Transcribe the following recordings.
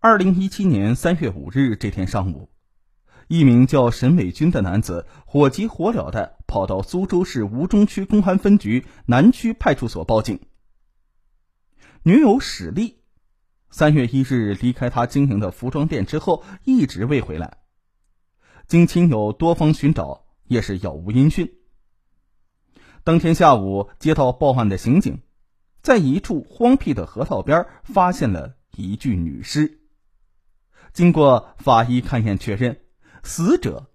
二零一七年三月五日这天上午，一名叫沈伟军的男子火急火燎的跑到苏州市吴中区公安分局南区派出所报警。女友史丽，三月一日离开他经营的服装店之后，一直未回来。经亲友多方寻找，也是杳无音讯。当天下午，接到报案的刑警，在一处荒僻的河道边发现了一具女尸。经过法医勘验确认，死者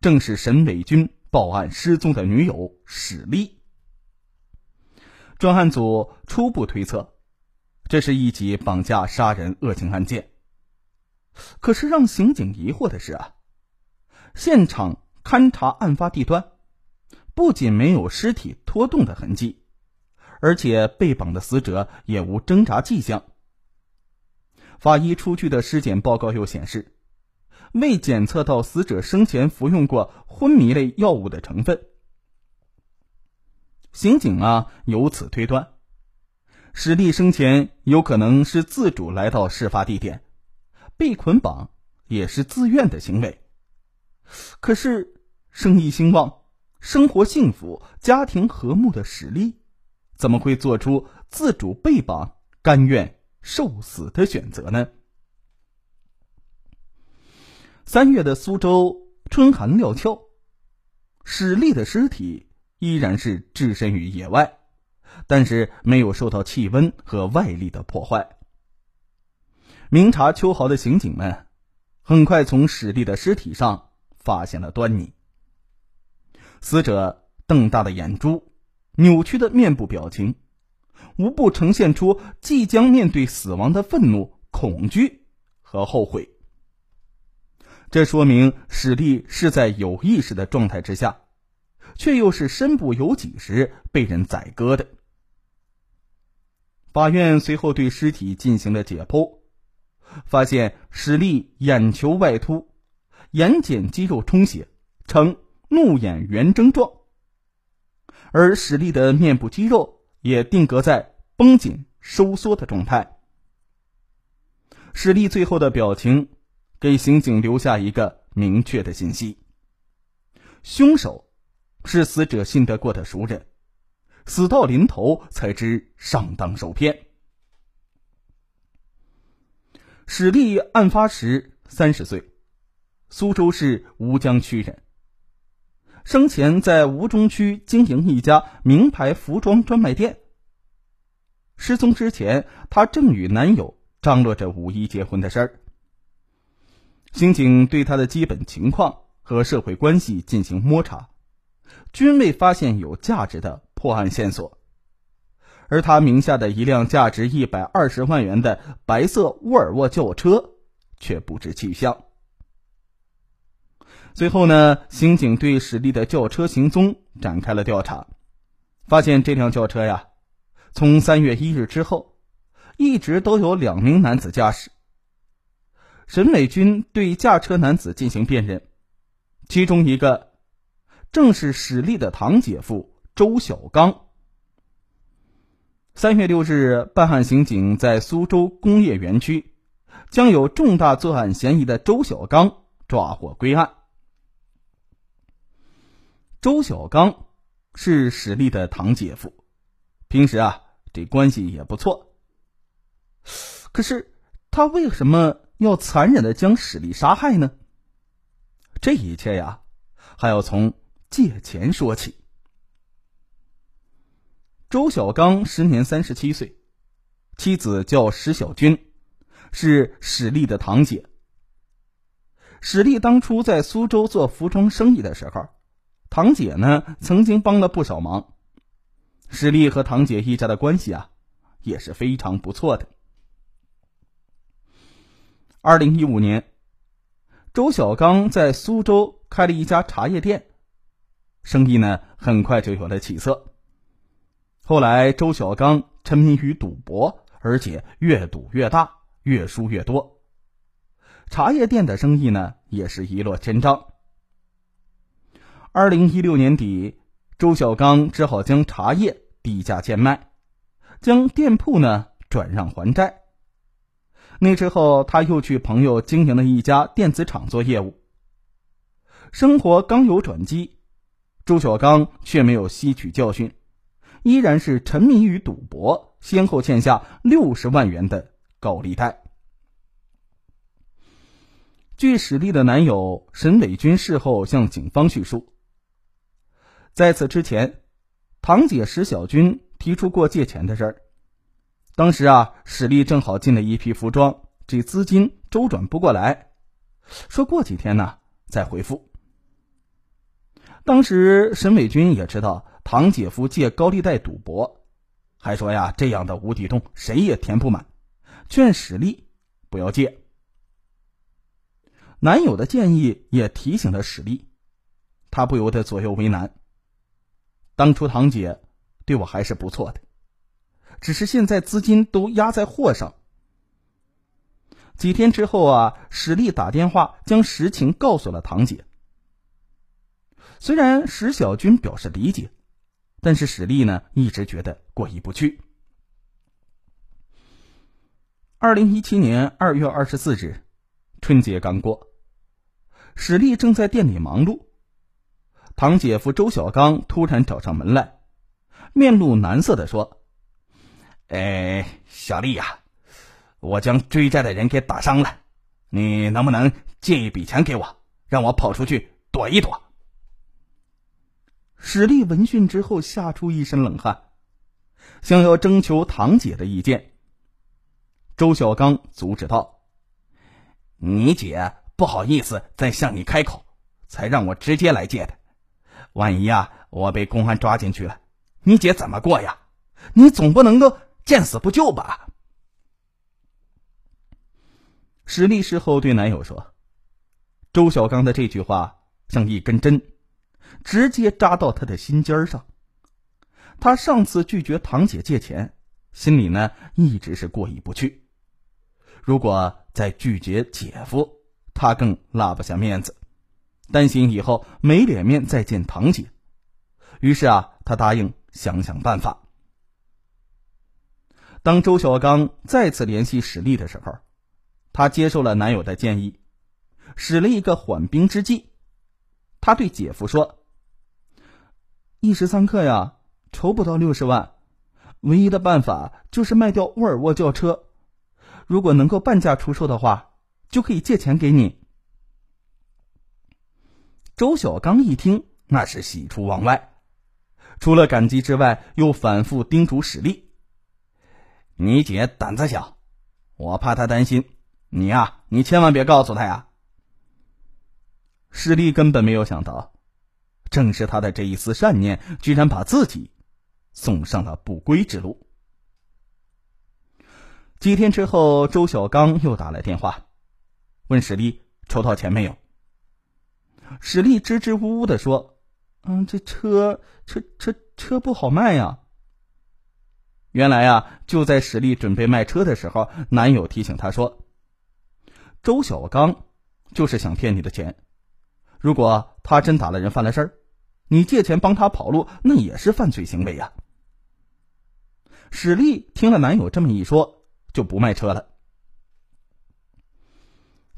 正是沈伟军报案失踪的女友史丽。专案组初步推测，这是一起绑架杀人恶性案件。可是让刑警疑惑的是啊，现场勘查案发地段，不仅没有尸体拖动的痕迹，而且被绑的死者也无挣扎迹象。法医出具的尸检报告又显示，未检测到死者生前服用过昏迷类药物的成分。刑警啊，由此推断，史丽生前有可能是自主来到事发地点，被捆绑也是自愿的行为。可是，生意兴旺、生活幸福、家庭和睦的史丽，怎么会做出自主被绑、甘愿？受死的选择呢？三月的苏州春寒料峭，史丽的尸体依然是置身于野外，但是没有受到气温和外力的破坏。明察秋毫的刑警们很快从史丽的尸体上发现了端倪。死者瞪大的眼珠，扭曲的面部表情。无不呈现出即将面对死亡的愤怒、恐惧和后悔。这说明史力是在有意识的状态之下，却又是身不由己时被人宰割的。法院随后对尸体进行了解剖，发现史力眼球外凸，眼睑肌肉充血，呈怒眼圆睁状，而史力的面部肌肉。也定格在绷紧收缩的状态。史力最后的表情，给刑警留下一个明确的信息：凶手是死者信得过的熟人，死到临头才知上当受骗。史力案发时三十岁，苏州市吴江区人。生前在吴中区经营一家名牌服装专卖店。失踪之前，她正与男友张罗着五一结婚的事儿。刑警对她的基本情况和社会关系进行摸查，均未发现有价值的破案线索，而她名下的一辆价值一百二十万元的白色沃尔沃轿车却不知去向。随后呢，刑警对史丽的轿车行踪展开了调查，发现这辆轿车呀，从三月一日之后，一直都有两名男子驾驶。沈美军对驾车男子进行辨认，其中一个正是史丽的堂姐夫周小刚。三月六日，办案刑警在苏州工业园区，将有重大作案嫌疑的周小刚抓获归案。周小刚是史丽的堂姐夫，平时啊这关系也不错。可是他为什么要残忍的将史丽杀害呢？这一切呀，还要从借钱说起。周小刚时年三十七岁，妻子叫石小军，是史丽的堂姐。史丽当初在苏州做服装生意的时候。堂姐呢，曾经帮了不少忙，史丽和堂姐一家的关系啊，也是非常不错的。二零一五年，周小刚在苏州开了一家茶叶店，生意呢很快就有了起色。后来，周小刚沉迷于赌博，而且越赌越大，越输越多，茶叶店的生意呢也是一落千丈。二零一六年底，周小刚只好将茶叶低价贱卖，将店铺呢转让还债。那之后，他又去朋友经营的一家电子厂做业务。生活刚有转机，周小刚却没有吸取教训，依然是沉迷于赌博，先后欠下六十万元的高利贷。据史丽的男友沈伟军事后向警方叙述，在此之前，堂姐史小军提出过借钱的事儿。当时啊，史丽正好进了一批服装，这资金周转不过来，说过几天呢再回复。当时沈伟军也知道堂姐夫借高利贷赌博，还说呀这样的无底洞谁也填不满，劝史丽不要借。男友的建议也提醒了史丽，他不由得左右为难。当初堂姐对我还是不错的。只是现在资金都压在货上。几天之后啊，史丽打电话将实情告诉了堂姐。虽然史小军表示理解，但是史丽呢一直觉得过意不去。二零一七年二月二十四日，春节刚过，史丽正在店里忙碌，堂姐夫周小刚突然找上门来，面露难色的说。哎，小丽呀，我将追债的人给打伤了，你能不能借一笔钱给我，让我跑出去躲一躲？史丽闻讯之后吓出一身冷汗，想要征求堂姐的意见。周小刚阻止道：“你姐不好意思再向你开口，才让我直接来借的。万一呀，我被公安抓进去了，你姐怎么过呀？你总不能够……”见死不救吧！史丽事后对男友说：“周小刚的这句话像一根针，直接扎到他的心尖上。他上次拒绝堂姐借钱，心里呢一直是过意不去。如果再拒绝姐夫，他更拉不下面子，担心以后没脸面再见堂姐。于是啊，他答应想想办法。”当周小刚再次联系史丽的时候，他接受了男友的建议，使了一个缓兵之计。他对姐夫说：“一时三刻呀，筹不到六十万，唯一的办法就是卖掉沃尔沃轿车。如果能够半价出售的话，就可以借钱给你。”周小刚一听，那是喜出望外，除了感激之外，又反复叮嘱史丽。你姐胆子小，我怕她担心。你呀，你千万别告诉她呀。史丽根本没有想到，正是他的这一丝善念，居然把自己送上了不归之路。几天之后，周小刚又打来电话，问史丽筹到钱没有。史丽支支吾吾的说：“嗯，这车车车车不好卖呀。”原来啊，就在史丽准备卖车的时候，男友提醒她说：“周小刚就是想骗你的钱，如果他真打了人，犯了事儿，你借钱帮他跑路，那也是犯罪行为呀。”史丽听了男友这么一说，就不卖车了。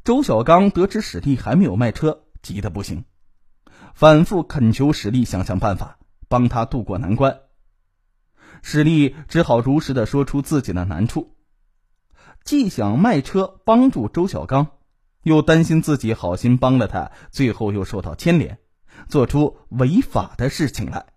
周小刚得知史丽还没有卖车，急得不行，反复恳求史丽想想办法，帮他渡过难关。史丽只好如实的说出自己的难处，既想卖车帮助周小刚，又担心自己好心帮了他，最后又受到牵连，做出违法的事情来。